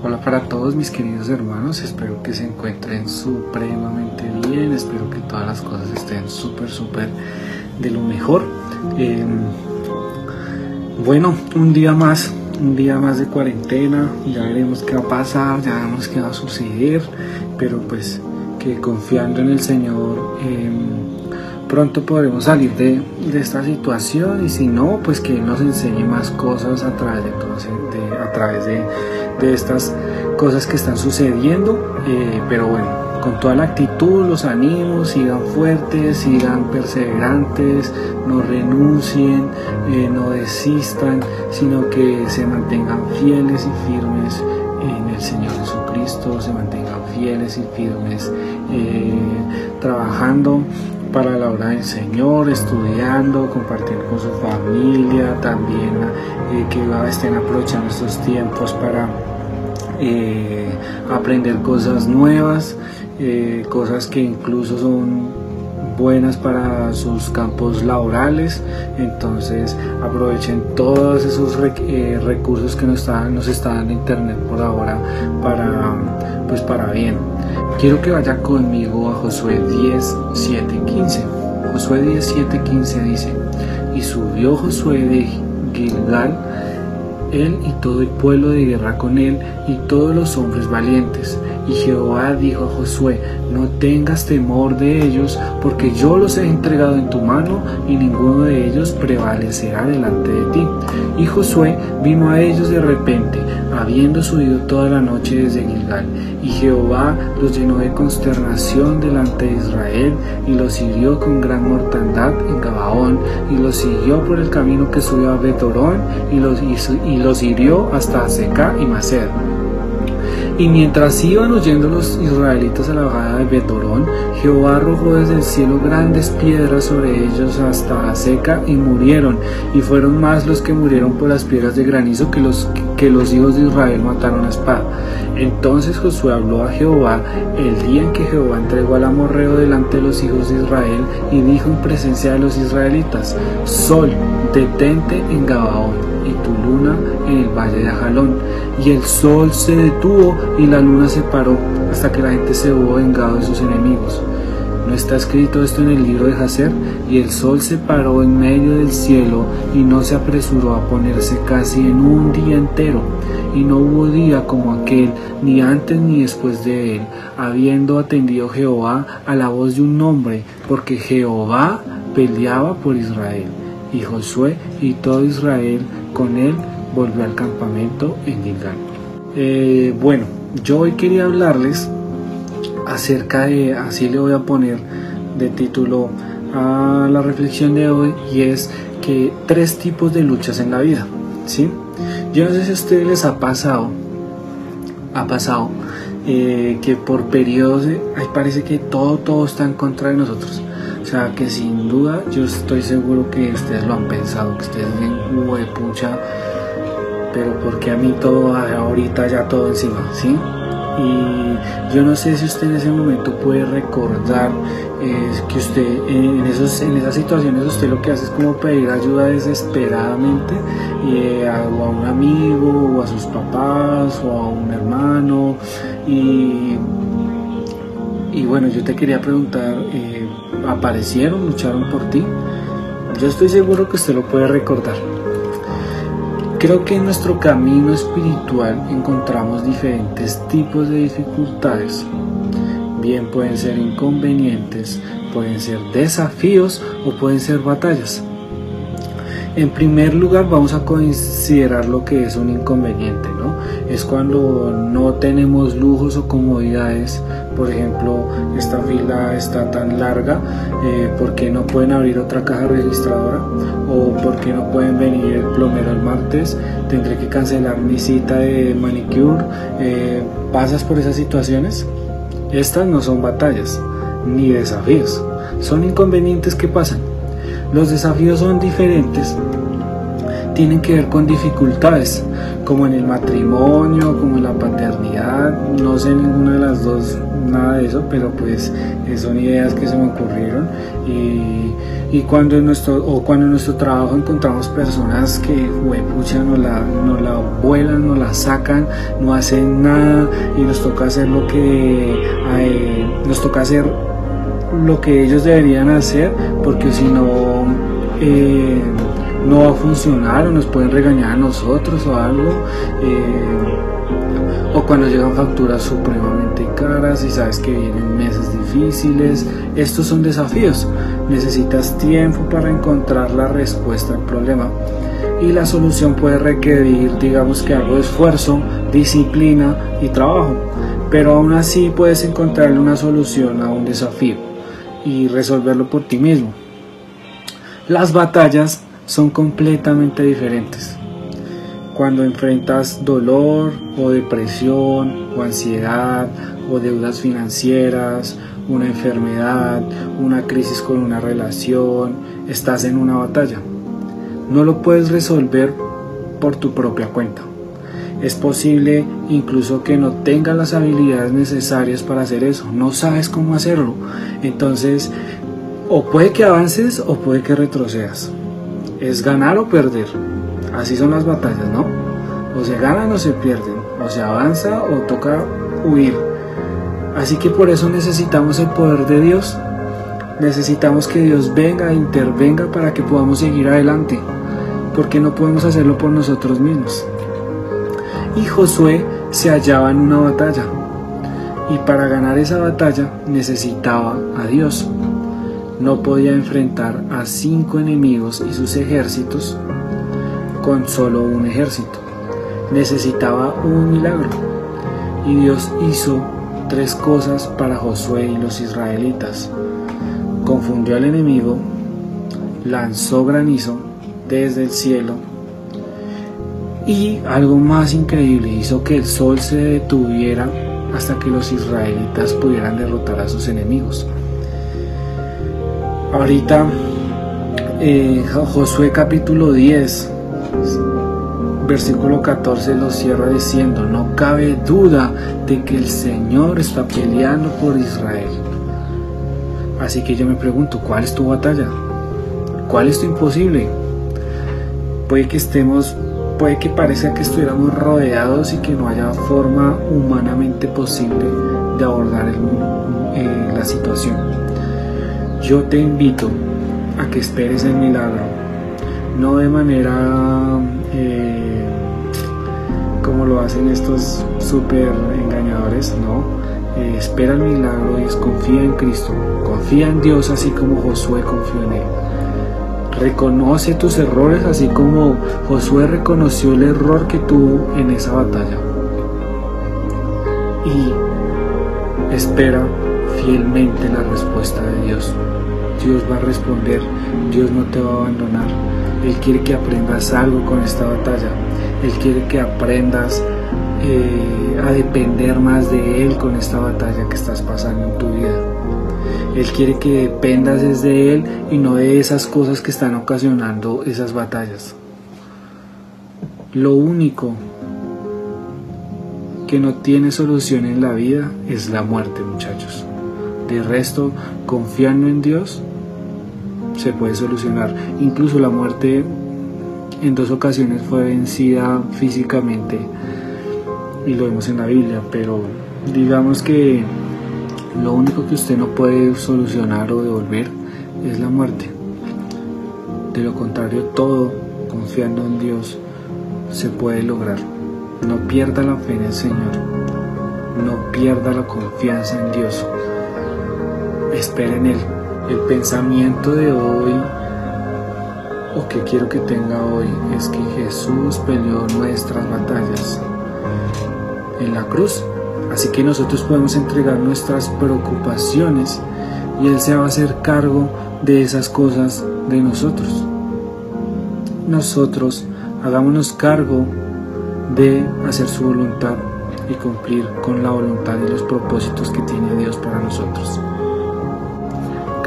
Hola para todos mis queridos hermanos, espero que se encuentren supremamente bien, espero que todas las cosas estén súper, súper de lo mejor. Em, bueno, un día más, un día más de cuarentena, ya veremos qué va a pasar, ya veremos qué va a suceder, pero pues que confiando en el Señor em, pronto podremos salir de, esta situación y si no, pues que nos enseñe más cosas a través de, a través de de estas cosas que están sucediendo, eh, pero bueno, con toda la actitud, los ánimos, sigan fuertes, sigan perseverantes, no renuncien, eh, no desistan, sino que se mantengan fieles y firmes en el Señor Jesucristo, se mantengan fieles y firmes eh, trabajando para la obra del Señor, estudiando, compartiendo con su familia, también que estén aprovechando estos tiempos para eh, aprender cosas nuevas, eh, cosas que incluso son buenas para sus campos laborales. Entonces aprovechen todos esos eh, recursos que nos está, nos está dando Internet por ahora para, pues para bien. Quiero que vaya conmigo a Josué 10, 7, 15. Josué 10, 7, 15 dice, y subió Josué de Gilgal él y todo el pueblo de guerra con él y todos los hombres valientes. Y Jehová dijo a Josué, no tengas temor de ellos, porque yo los he entregado en tu mano, y ninguno de ellos prevalecerá delante de ti. Y Josué vino a ellos de repente, habiendo subido toda la noche desde Gilgal. Y Jehová los llenó de consternación delante de Israel, y los hirió con gran mortandad en Gabaón, y los siguió por el camino que subió a Betorón, y los, hirió hasta Seca y Macer. Y mientras iban huyendo los israelitas a la bajada de Betorón, Jehová arrojó desde el cielo grandes piedras sobre ellos hasta la seca y murieron, y fueron más los que murieron por las piedras de granizo que los, que los hijos de Israel mataron a espada. Entonces Josué habló a Jehová el día en que Jehová entregó al amorreo delante de los hijos de Israel y dijo en presencia de los israelitas, Sol, detente en Gabaón en el valle de Ajalón. Y el sol se detuvo y la luna se paró hasta que la gente se hubo vengado de sus enemigos. ¿No está escrito esto en el libro de Jacer? Y el sol se paró en medio del cielo y no se apresuró a ponerse casi en un día entero. Y no hubo día como aquel, ni antes ni después de él, habiendo atendido Jehová a la voz de un hombre, porque Jehová peleaba por Israel. Y Josué y todo Israel con él volvió al campamento en Gilgal. Eh, bueno, yo hoy quería hablarles acerca de, así le voy a poner de título a la reflexión de hoy, y es que tres tipos de luchas en la vida, ¿sí? Yo no sé si a ustedes les ha pasado, ha pasado, eh, que por periodos, ahí parece que todo, todo está en contra de nosotros. O sea, que sin duda yo estoy seguro que ustedes lo han pensado, que ustedes ven, de pucha, pero porque a mí todo ahorita ya todo encima, ¿sí? Y yo no sé si usted en ese momento puede recordar eh, que usted en, esos, en esas situaciones usted lo que hace es como pedir ayuda desesperadamente eh, a, o a un amigo o a sus papás o a un hermano y, y bueno yo te quería preguntar eh, aparecieron, lucharon por ti. Yo estoy seguro que usted lo puede recordar. Creo que en nuestro camino espiritual encontramos diferentes tipos de dificultades. Bien pueden ser inconvenientes, pueden ser desafíos o pueden ser batallas. En primer lugar vamos a considerar lo que es un inconveniente, ¿no? Es cuando no tenemos lujos o comodidades, por ejemplo, esta fila está tan larga, eh, ¿por qué no pueden abrir otra caja registradora? ¿O por qué no pueden venir el plomero el martes? Tendré que cancelar mi cita de manicure. Eh, ¿Pasas por esas situaciones? Estas no son batallas ni desafíos, son inconvenientes que pasan. Los desafíos son diferentes, tienen que ver con dificultades, como en el matrimonio, como en la paternidad, no sé ninguna de las dos nada de eso, pero pues son ideas que se me ocurrieron y, cuando en nuestro o cuando en nuestro trabajo encontramos personas que pucha, nos la, nos la vuelan, nos la sacan, no hacen nada y nos toca hacer lo que eh, nos toca hacer lo que ellos deberían hacer porque si no eh, no va a funcionar o nos pueden regañar a nosotros o algo. Eh, o cuando llegan facturas supremamente caras y sabes que vienen meses difíciles. Estos son desafíos. Necesitas tiempo para encontrar la respuesta al problema. Y la solución puede requerir, digamos que algo de esfuerzo, disciplina y trabajo. Pero aún así puedes encontrarle una solución a un desafío y resolverlo por ti mismo. Las batallas son completamente diferentes. Cuando enfrentas dolor o depresión o ansiedad o deudas financieras, una enfermedad, una crisis con una relación, estás en una batalla. No lo puedes resolver por tu propia cuenta. Es posible incluso que no tengas las habilidades necesarias para hacer eso. No sabes cómo hacerlo. Entonces, o puede que avances o puede que retrocedas es ganar o perder. Así son las batallas, ¿no? O se ganan o se pierden, o se avanza o toca huir. Así que por eso necesitamos el poder de Dios. Necesitamos que Dios venga intervenga para que podamos seguir adelante, porque no podemos hacerlo por nosotros mismos. Y Josué se hallaba en una batalla, y para ganar esa batalla necesitaba a Dios no podía enfrentar a cinco enemigos y sus ejércitos con solo un ejército. Necesitaba un milagro. Y Dios hizo tres cosas para Josué y los israelitas. Confundió al enemigo, lanzó granizo desde el cielo y algo más increíble, hizo que el sol se detuviera hasta que los israelitas pudieran derrotar a sus enemigos. Ahorita eh, Josué capítulo 10, versículo 14 lo cierra diciendo, no cabe duda de que el Señor está peleando por Israel. Así que yo me pregunto, ¿cuál es tu batalla? ¿Cuál es tu imposible? Puede que estemos, puede que parezca que estuviéramos rodeados y que no haya forma humanamente posible de abordar eh, la situación yo te invito a que esperes el milagro, no de manera eh, como lo hacen estos super engañadores, no. Eh, espera el milagro y confía en Cristo, confía en Dios así como Josué confió en Él. Reconoce tus errores así como Josué reconoció el error que tuvo en esa batalla. Y espera fielmente la respuesta de Dios. Dios va a responder, Dios no te va a abandonar. Él quiere que aprendas algo con esta batalla. Él quiere que aprendas eh, a depender más de Él con esta batalla que estás pasando en tu vida. Él quiere que dependas desde Él y no de esas cosas que están ocasionando esas batallas. Lo único que no tiene solución en la vida es la muerte, muchachos. De resto, confiando en Dios, se puede solucionar. Incluso la muerte en dos ocasiones fue vencida físicamente y lo vemos en la Biblia, pero digamos que lo único que usted no puede solucionar o devolver es la muerte. De lo contrario, todo confiando en Dios se puede lograr. No pierda la fe en el Señor. No pierda la confianza en Dios espera en Él. El pensamiento de hoy, o que quiero que tenga hoy, es que Jesús peleó nuestras batallas en la cruz. Así que nosotros podemos entregar nuestras preocupaciones y Él se va a hacer cargo de esas cosas de nosotros. Nosotros hagámonos cargo de hacer su voluntad y cumplir con la voluntad y los propósitos que tiene Dios para nosotros.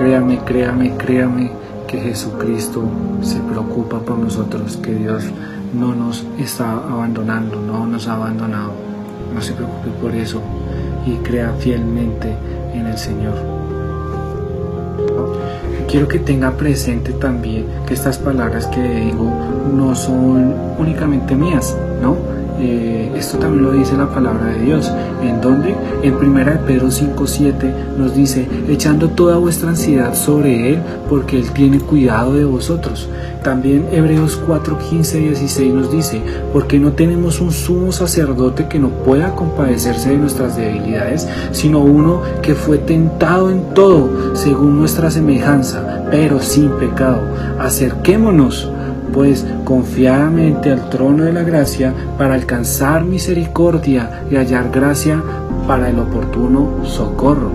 Créame, créame, créame que Jesucristo se preocupa por nosotros, que Dios no nos está abandonando, no nos ha abandonado. no se preocupe por eso y crea fielmente en el Señor. Quiero que tenga presente también que estas palabras que digo no son únicamente mías, ¿no? Eh, esto también lo dice la palabra de Dios. ¿En donde En 1 Pedro 5.7 nos dice, echando toda vuestra ansiedad sobre Él, porque Él tiene cuidado de vosotros. También Hebreos 4, 15, 16 nos dice, porque no tenemos un sumo sacerdote que no pueda compadecerse de nuestras debilidades, sino uno que fue tentado en todo según nuestra semejanza, pero sin pecado. Acerquémonos pues confiadamente al trono de la gracia para alcanzar misericordia y hallar gracia para el oportuno socorro.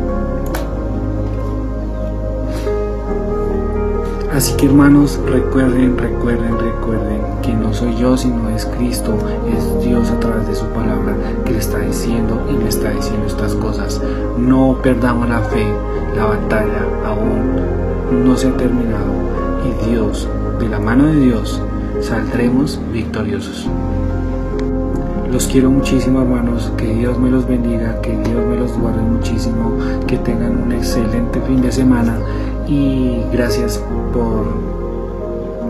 Así que hermanos, recuerden, recuerden, recuerden que no soy yo, sino es Cristo, es Dios a través de su palabra que le está diciendo y me está diciendo estas cosas. No perdamos la fe, la batalla aún no se ha terminado y Dios, de la mano de Dios, saldremos victoriosos. Los quiero muchísimo hermanos, que Dios me los bendiga, que Dios me los guarde muchísimo, que tengan un excelente fin de semana y gracias por,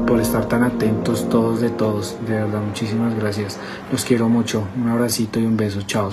por estar tan atentos todos de todos. De verdad, muchísimas gracias. Los quiero mucho. Un abracito y un beso. Chao.